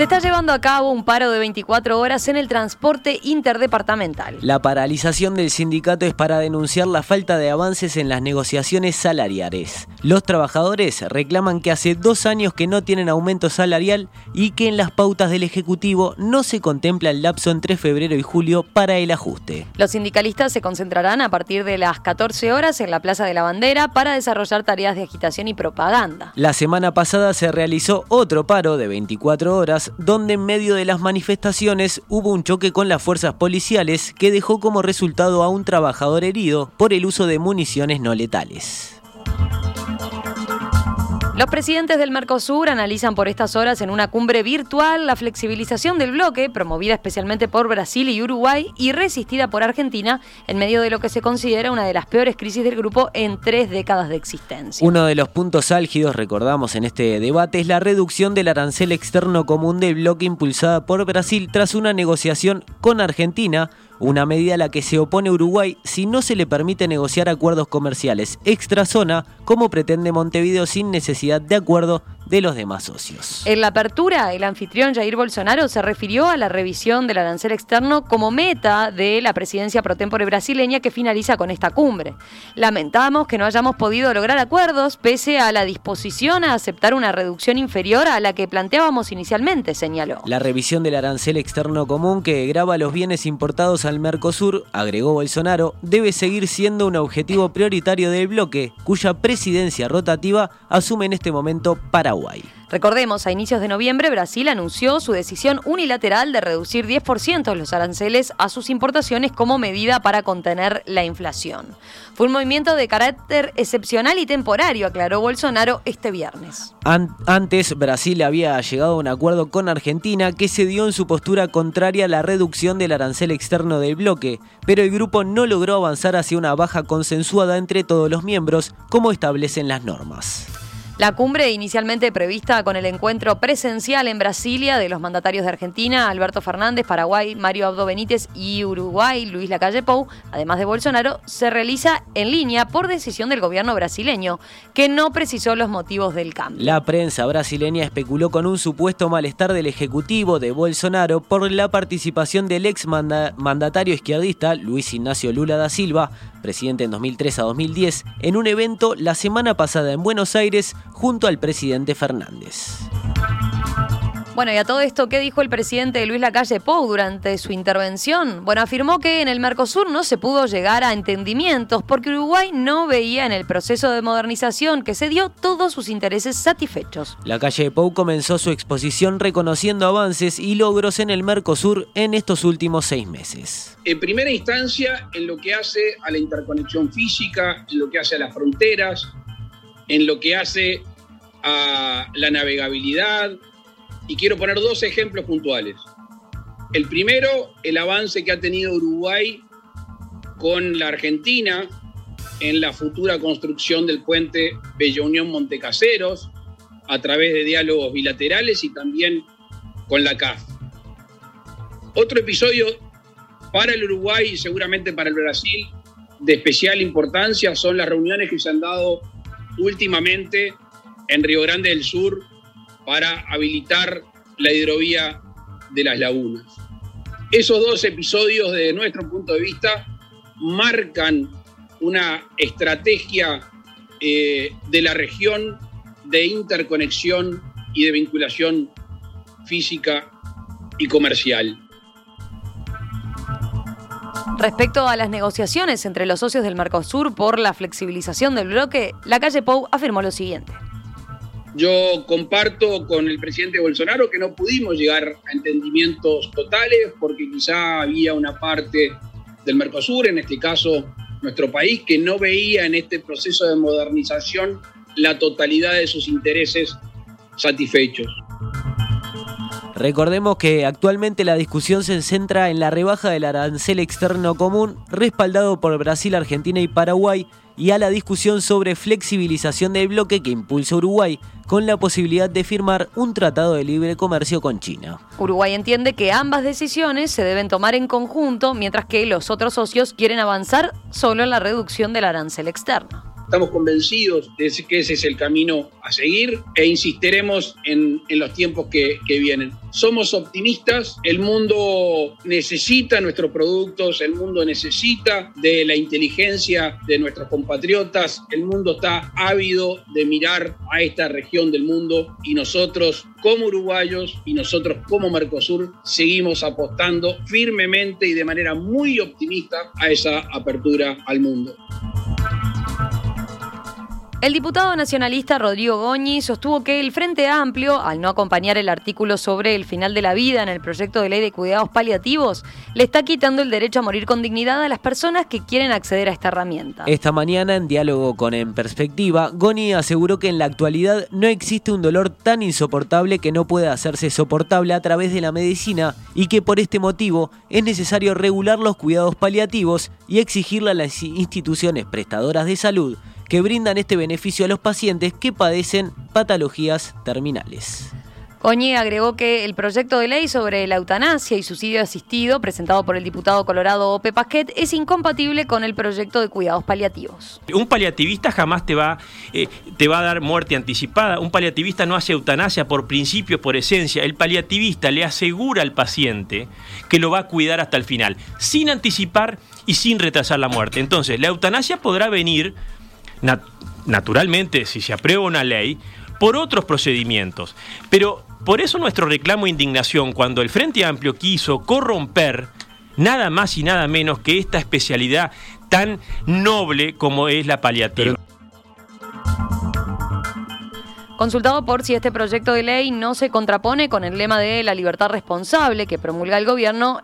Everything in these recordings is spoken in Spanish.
Se está llevando a cabo un paro de 24 horas en el transporte interdepartamental. La paralización del sindicato es para denunciar la falta de avances en las negociaciones salariales. Los trabajadores reclaman que hace dos años que no tienen aumento salarial y que en las pautas del Ejecutivo no se contempla el lapso entre febrero y julio para el ajuste. Los sindicalistas se concentrarán a partir de las 14 horas en la Plaza de la Bandera para desarrollar tareas de agitación y propaganda. La semana pasada se realizó otro paro de 24 horas donde en medio de las manifestaciones hubo un choque con las fuerzas policiales que dejó como resultado a un trabajador herido por el uso de municiones no letales. Los presidentes del Mercosur analizan por estas horas en una cumbre virtual la flexibilización del bloque, promovida especialmente por Brasil y Uruguay y resistida por Argentina en medio de lo que se considera una de las peores crisis del grupo en tres décadas de existencia. Uno de los puntos álgidos, recordamos en este debate, es la reducción del arancel externo común del bloque impulsada por Brasil tras una negociación con Argentina una medida a la que se opone Uruguay si no se le permite negociar acuerdos comerciales. Extra zona, como pretende Montevideo sin necesidad de acuerdo de los demás socios. En la apertura, el anfitrión Jair Bolsonaro se refirió a la revisión del arancel externo como meta de la presidencia pro tempore brasileña que finaliza con esta cumbre. Lamentamos que no hayamos podido lograr acuerdos pese a la disposición a aceptar una reducción inferior a la que planteábamos inicialmente, señaló. La revisión del arancel externo común que graba los bienes importados al Mercosur, agregó Bolsonaro, debe seguir siendo un objetivo prioritario del bloque, cuya presidencia rotativa asume en este momento Paraguay. Recordemos, a inicios de noviembre Brasil anunció su decisión unilateral de reducir 10% los aranceles a sus importaciones como medida para contener la inflación. Fue un movimiento de carácter excepcional y temporario, aclaró Bolsonaro este viernes. antes, Brasil había llegado a un acuerdo con Argentina que se dio en su postura contraria a la reducción del arancel externo del bloque, pero el grupo no logró avanzar hacia una baja consensuada entre todos los miembros, como establecen las normas. La cumbre inicialmente prevista con el encuentro presencial en Brasilia de los mandatarios de Argentina, Alberto Fernández, Paraguay, Mario Abdo Benítez y Uruguay, Luis Lacalle Pou, además de Bolsonaro, se realiza en línea por decisión del gobierno brasileño, que no precisó los motivos del cambio. La prensa brasileña especuló con un supuesto malestar del Ejecutivo de Bolsonaro por la participación del ex mandatario izquierdista Luis Ignacio Lula da Silva, presidente en 2003 a 2010, en un evento la semana pasada en Buenos Aires junto al presidente Fernández. Bueno, y a todo esto, ¿qué dijo el presidente Luis Lacalle Pou durante su intervención? Bueno, afirmó que en el Mercosur no se pudo llegar a entendimientos porque Uruguay no veía en el proceso de modernización que se dio todos sus intereses satisfechos. Lacalle Pou comenzó su exposición reconociendo avances y logros en el Mercosur en estos últimos seis meses. En primera instancia, en lo que hace a la interconexión física, en lo que hace a las fronteras, en lo que hace a la navegabilidad. Y quiero poner dos ejemplos puntuales. El primero, el avance que ha tenido Uruguay con la Argentina en la futura construcción del puente Bella Unión Montecaseros a través de diálogos bilaterales y también con la CAF. Otro episodio para el Uruguay y seguramente para el Brasil de especial importancia son las reuniones que se han dado últimamente en Río Grande del Sur para habilitar la hidrovía de las lagunas. Esos dos episodios, desde nuestro punto de vista, marcan una estrategia eh, de la región de interconexión y de vinculación física y comercial. Respecto a las negociaciones entre los socios del Mercosur por la flexibilización del bloque, la calle Pou afirmó lo siguiente. Yo comparto con el presidente Bolsonaro que no pudimos llegar a entendimientos totales porque quizá había una parte del Mercosur, en este caso nuestro país, que no veía en este proceso de modernización la totalidad de sus intereses satisfechos. Recordemos que actualmente la discusión se centra en la rebaja del arancel externo común respaldado por Brasil, Argentina y Paraguay y a la discusión sobre flexibilización del bloque que impulsa Uruguay con la posibilidad de firmar un tratado de libre comercio con China. Uruguay entiende que ambas decisiones se deben tomar en conjunto mientras que los otros socios quieren avanzar solo en la reducción del arancel externo. Estamos convencidos de que ese es el camino a seguir e insistiremos en, en los tiempos que, que vienen. Somos optimistas, el mundo necesita nuestros productos, el mundo necesita de la inteligencia de nuestros compatriotas, el mundo está ávido de mirar a esta región del mundo y nosotros como uruguayos y nosotros como Mercosur seguimos apostando firmemente y de manera muy optimista a esa apertura al mundo. El diputado nacionalista Rodrigo Goñi sostuvo que el Frente Amplio, al no acompañar el artículo sobre el final de la vida en el proyecto de ley de cuidados paliativos, le está quitando el derecho a morir con dignidad a las personas que quieren acceder a esta herramienta. Esta mañana, en diálogo con En Perspectiva, Goñi aseguró que en la actualidad no existe un dolor tan insoportable que no pueda hacerse soportable a través de la medicina y que por este motivo es necesario regular los cuidados paliativos y exigirle a las instituciones prestadoras de salud que brindan este beneficio a los pacientes que padecen patologías terminales. Oñi agregó que el proyecto de ley sobre la eutanasia y suicidio asistido, presentado por el diputado colorado Ope Pasquet, es incompatible con el proyecto de cuidados paliativos. Un paliativista jamás te va, eh, te va a dar muerte anticipada. Un paliativista no hace eutanasia por principio, por esencia. El paliativista le asegura al paciente que lo va a cuidar hasta el final, sin anticipar y sin retrasar la muerte. Entonces, la eutanasia podrá venir naturalmente, si se aprueba una ley, por otros procedimientos. Pero por eso nuestro reclamo e indignación cuando el Frente Amplio quiso corromper nada más y nada menos que esta especialidad tan noble como es la paliativa. Consultado por si este proyecto de ley no se contrapone con el lema de la libertad responsable que promulga el gobierno,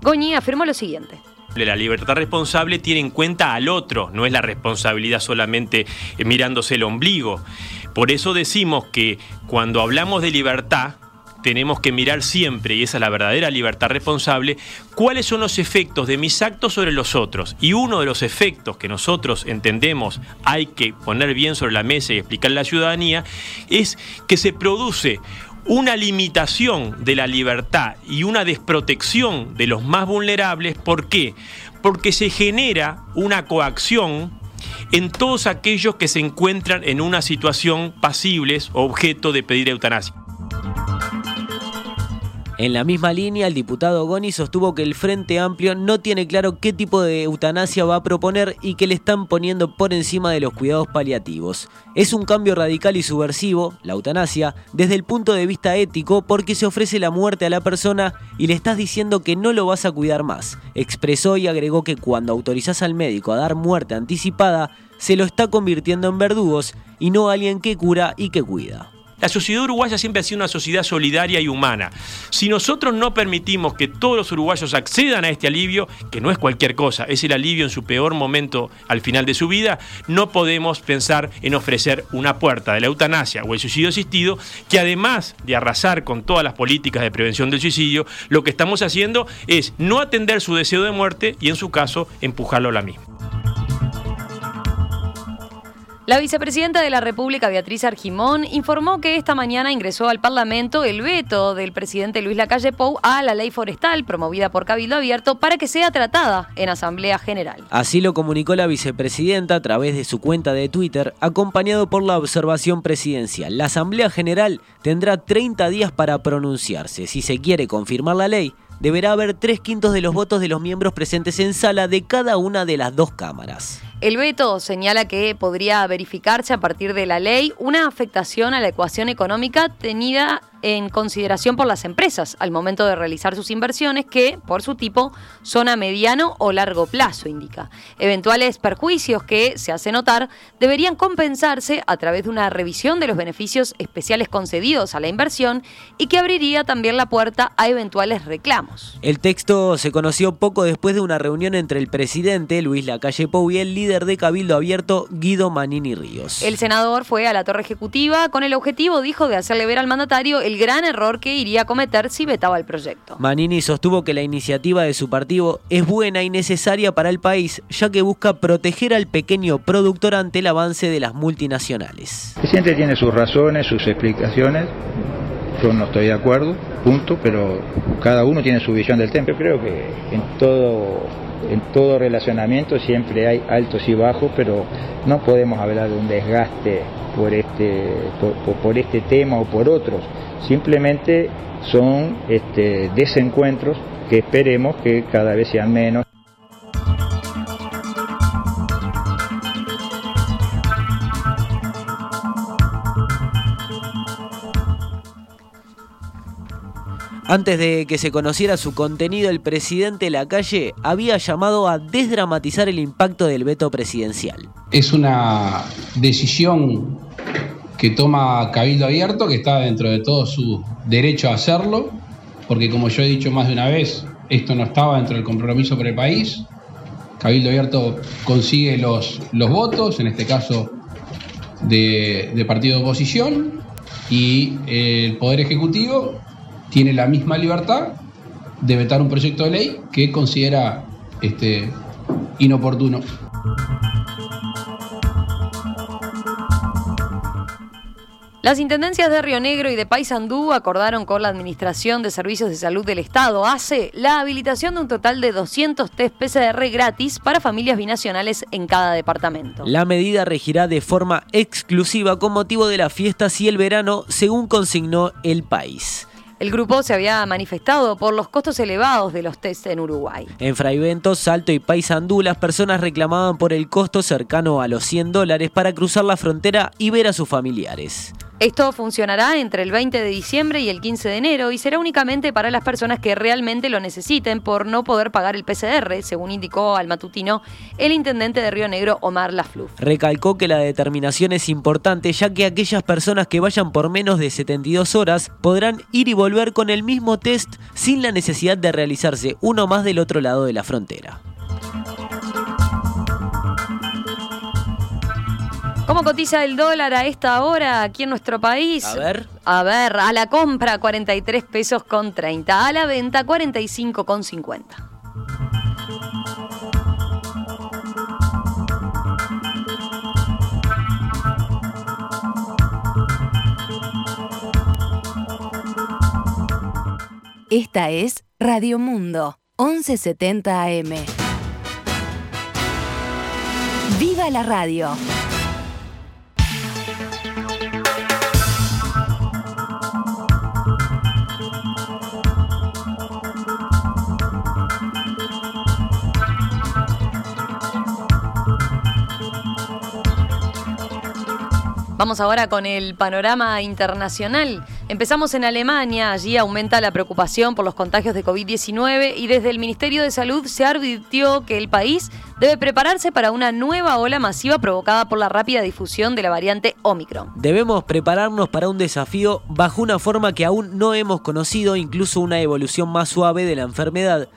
Goñi afirmó lo siguiente. La libertad responsable tiene en cuenta al otro, no es la responsabilidad solamente eh, mirándose el ombligo. Por eso decimos que cuando hablamos de libertad, tenemos que mirar siempre, y esa es la verdadera libertad responsable, cuáles son los efectos de mis actos sobre los otros. Y uno de los efectos que nosotros entendemos hay que poner bien sobre la mesa y explicar a la ciudadanía es que se produce una limitación de la libertad y una desprotección de los más vulnerables. ¿Por qué? Porque se genera una coacción en todos aquellos que se encuentran en una situación pasibles objeto de pedir eutanasia. En la misma línea, el diputado Goni sostuvo que el Frente Amplio no tiene claro qué tipo de eutanasia va a proponer y que le están poniendo por encima de los cuidados paliativos. Es un cambio radical y subversivo, la eutanasia, desde el punto de vista ético porque se ofrece la muerte a la persona y le estás diciendo que no lo vas a cuidar más. Expresó y agregó que cuando autorizás al médico a dar muerte anticipada, se lo está convirtiendo en verdugos y no alguien que cura y que cuida. La sociedad uruguaya siempre ha sido una sociedad solidaria y humana. Si nosotros no permitimos que todos los uruguayos accedan a este alivio, que no es cualquier cosa, es el alivio en su peor momento al final de su vida, no podemos pensar en ofrecer una puerta de la eutanasia o el suicidio asistido, que además de arrasar con todas las políticas de prevención del suicidio, lo que estamos haciendo es no atender su deseo de muerte y en su caso empujarlo a la misma. La vicepresidenta de la República, Beatriz Argimón, informó que esta mañana ingresó al Parlamento el veto del presidente Luis Lacalle Pou a la ley forestal promovida por Cabildo Abierto para que sea tratada en Asamblea General. Así lo comunicó la vicepresidenta a través de su cuenta de Twitter, acompañado por la observación presidencial. La Asamblea General tendrá 30 días para pronunciarse. Si se quiere confirmar la ley, deberá haber tres quintos de los votos de los miembros presentes en sala de cada una de las dos cámaras. El veto señala que podría verificarse a partir de la ley una afectación a la ecuación económica tenida en consideración por las empresas al momento de realizar sus inversiones que, por su tipo, son a mediano o largo plazo, indica. Eventuales perjuicios que, se hace notar, deberían compensarse a través de una revisión de los beneficios especiales concedidos a la inversión y que abriría también la puerta a eventuales reclamos. El texto se conoció poco después de una reunión entre el presidente Luis Lacalle Pou y el líder de Cabildo Abierto, Guido Manini Ríos. El senador fue a la torre ejecutiva con el objetivo, dijo, de hacerle ver al mandatario el gran error que iría a cometer si vetaba el proyecto. Manini sostuvo que la iniciativa de su partido es buena y necesaria para el país, ya que busca proteger al pequeño productor ante el avance de las multinacionales. El presidente tiene sus razones, sus explicaciones. yo no estoy de acuerdo, punto, pero cada uno tiene su visión del tema. Yo creo que en todo, en todo relacionamiento siempre hay altos y bajos, pero no podemos hablar de un desgaste por este, por, este tema o por otros. Simplemente son este, desencuentros que esperemos que cada vez sean menos. Antes de que se conociera su contenido, el presidente Lacalle había llamado a desdramatizar el impacto del veto presidencial. Es una decisión que toma Cabildo Abierto, que está dentro de todo su derecho a hacerlo, porque como yo he dicho más de una vez, esto no estaba dentro del compromiso por el país. Cabildo Abierto consigue los, los votos, en este caso de, de partido de oposición, y el Poder Ejecutivo tiene la misma libertad de vetar un proyecto de ley que considera este, inoportuno. Las intendencias de Río Negro y de Paysandú acordaron con la Administración de Servicios de Salud del Estado, ACE, la habilitación de un total de 200 test PCR gratis para familias binacionales en cada departamento. La medida regirá de forma exclusiva con motivo de las fiestas y el verano, según consignó el país. El grupo se había manifestado por los costos elevados de los test en Uruguay. En Fraivento, Salto y Paysandú, las personas reclamaban por el costo cercano a los 100 dólares para cruzar la frontera y ver a sus familiares. Esto funcionará entre el 20 de diciembre y el 15 de enero y será únicamente para las personas que realmente lo necesiten por no poder pagar el PCR, según indicó al matutino el intendente de Río Negro, Omar Lafluf. Recalcó que la determinación es importante ya que aquellas personas que vayan por menos de 72 horas podrán ir y volver con el mismo test sin la necesidad de realizarse uno más del otro lado de la frontera. ¿Cómo cotiza el dólar a esta hora aquí en nuestro país? A ver. A ver, a la compra 43 pesos con 30, a la venta 45 con 50. Esta es Radio Mundo, 1170 AM. ¡Viva la radio! Vamos ahora con el panorama internacional. Empezamos en Alemania, allí aumenta la preocupación por los contagios de COVID-19 y desde el Ministerio de Salud se advirtió que el país debe prepararse para una nueva ola masiva provocada por la rápida difusión de la variante Omicron. Debemos prepararnos para un desafío bajo una forma que aún no hemos conocido, incluso una evolución más suave de la enfermedad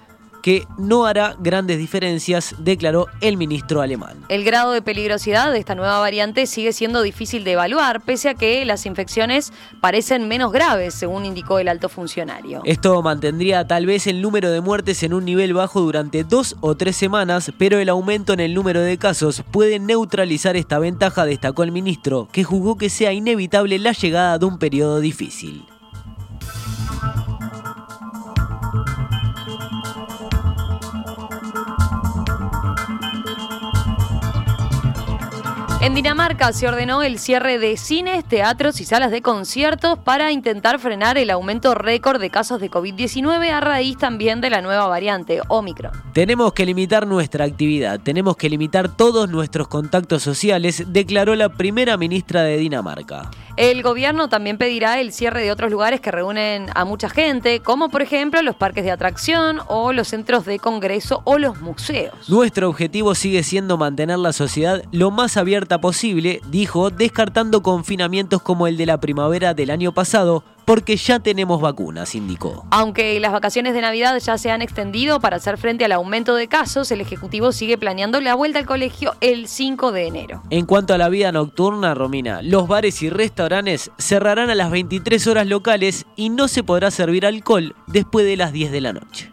que no hará grandes diferencias, declaró el ministro alemán. El grado de peligrosidad de esta nueva variante sigue siendo difícil de evaluar, pese a que las infecciones parecen menos graves, según indicó el alto funcionario. Esto mantendría tal vez el número de muertes en un nivel bajo durante dos o tres semanas, pero el aumento en el número de casos puede neutralizar esta ventaja, destacó el ministro, que juzgó que sea inevitable la llegada de un periodo difícil. En Dinamarca se ordenó el cierre de cines, teatros y salas de conciertos para intentar frenar el aumento récord de casos de COVID-19 a raíz también de la nueva variante Omicron. Tenemos que limitar nuestra actividad, tenemos que limitar todos nuestros contactos sociales, declaró la primera ministra de Dinamarca. El gobierno también pedirá el cierre de otros lugares que reúnen a mucha gente, como por ejemplo los parques de atracción o los centros de congreso o los museos. Nuestro objetivo sigue siendo mantener la sociedad lo más abierta posible, dijo, descartando confinamientos como el de la primavera del año pasado, porque ya tenemos vacunas, indicó. Aunque las vacaciones de Navidad ya se han extendido para hacer frente al aumento de casos, el Ejecutivo sigue planeando la vuelta al colegio el 5 de enero. En cuanto a la vida nocturna, Romina, los bares y restaurantes cerrarán a las 23 horas locales y no se podrá servir alcohol después de las 10 de la noche.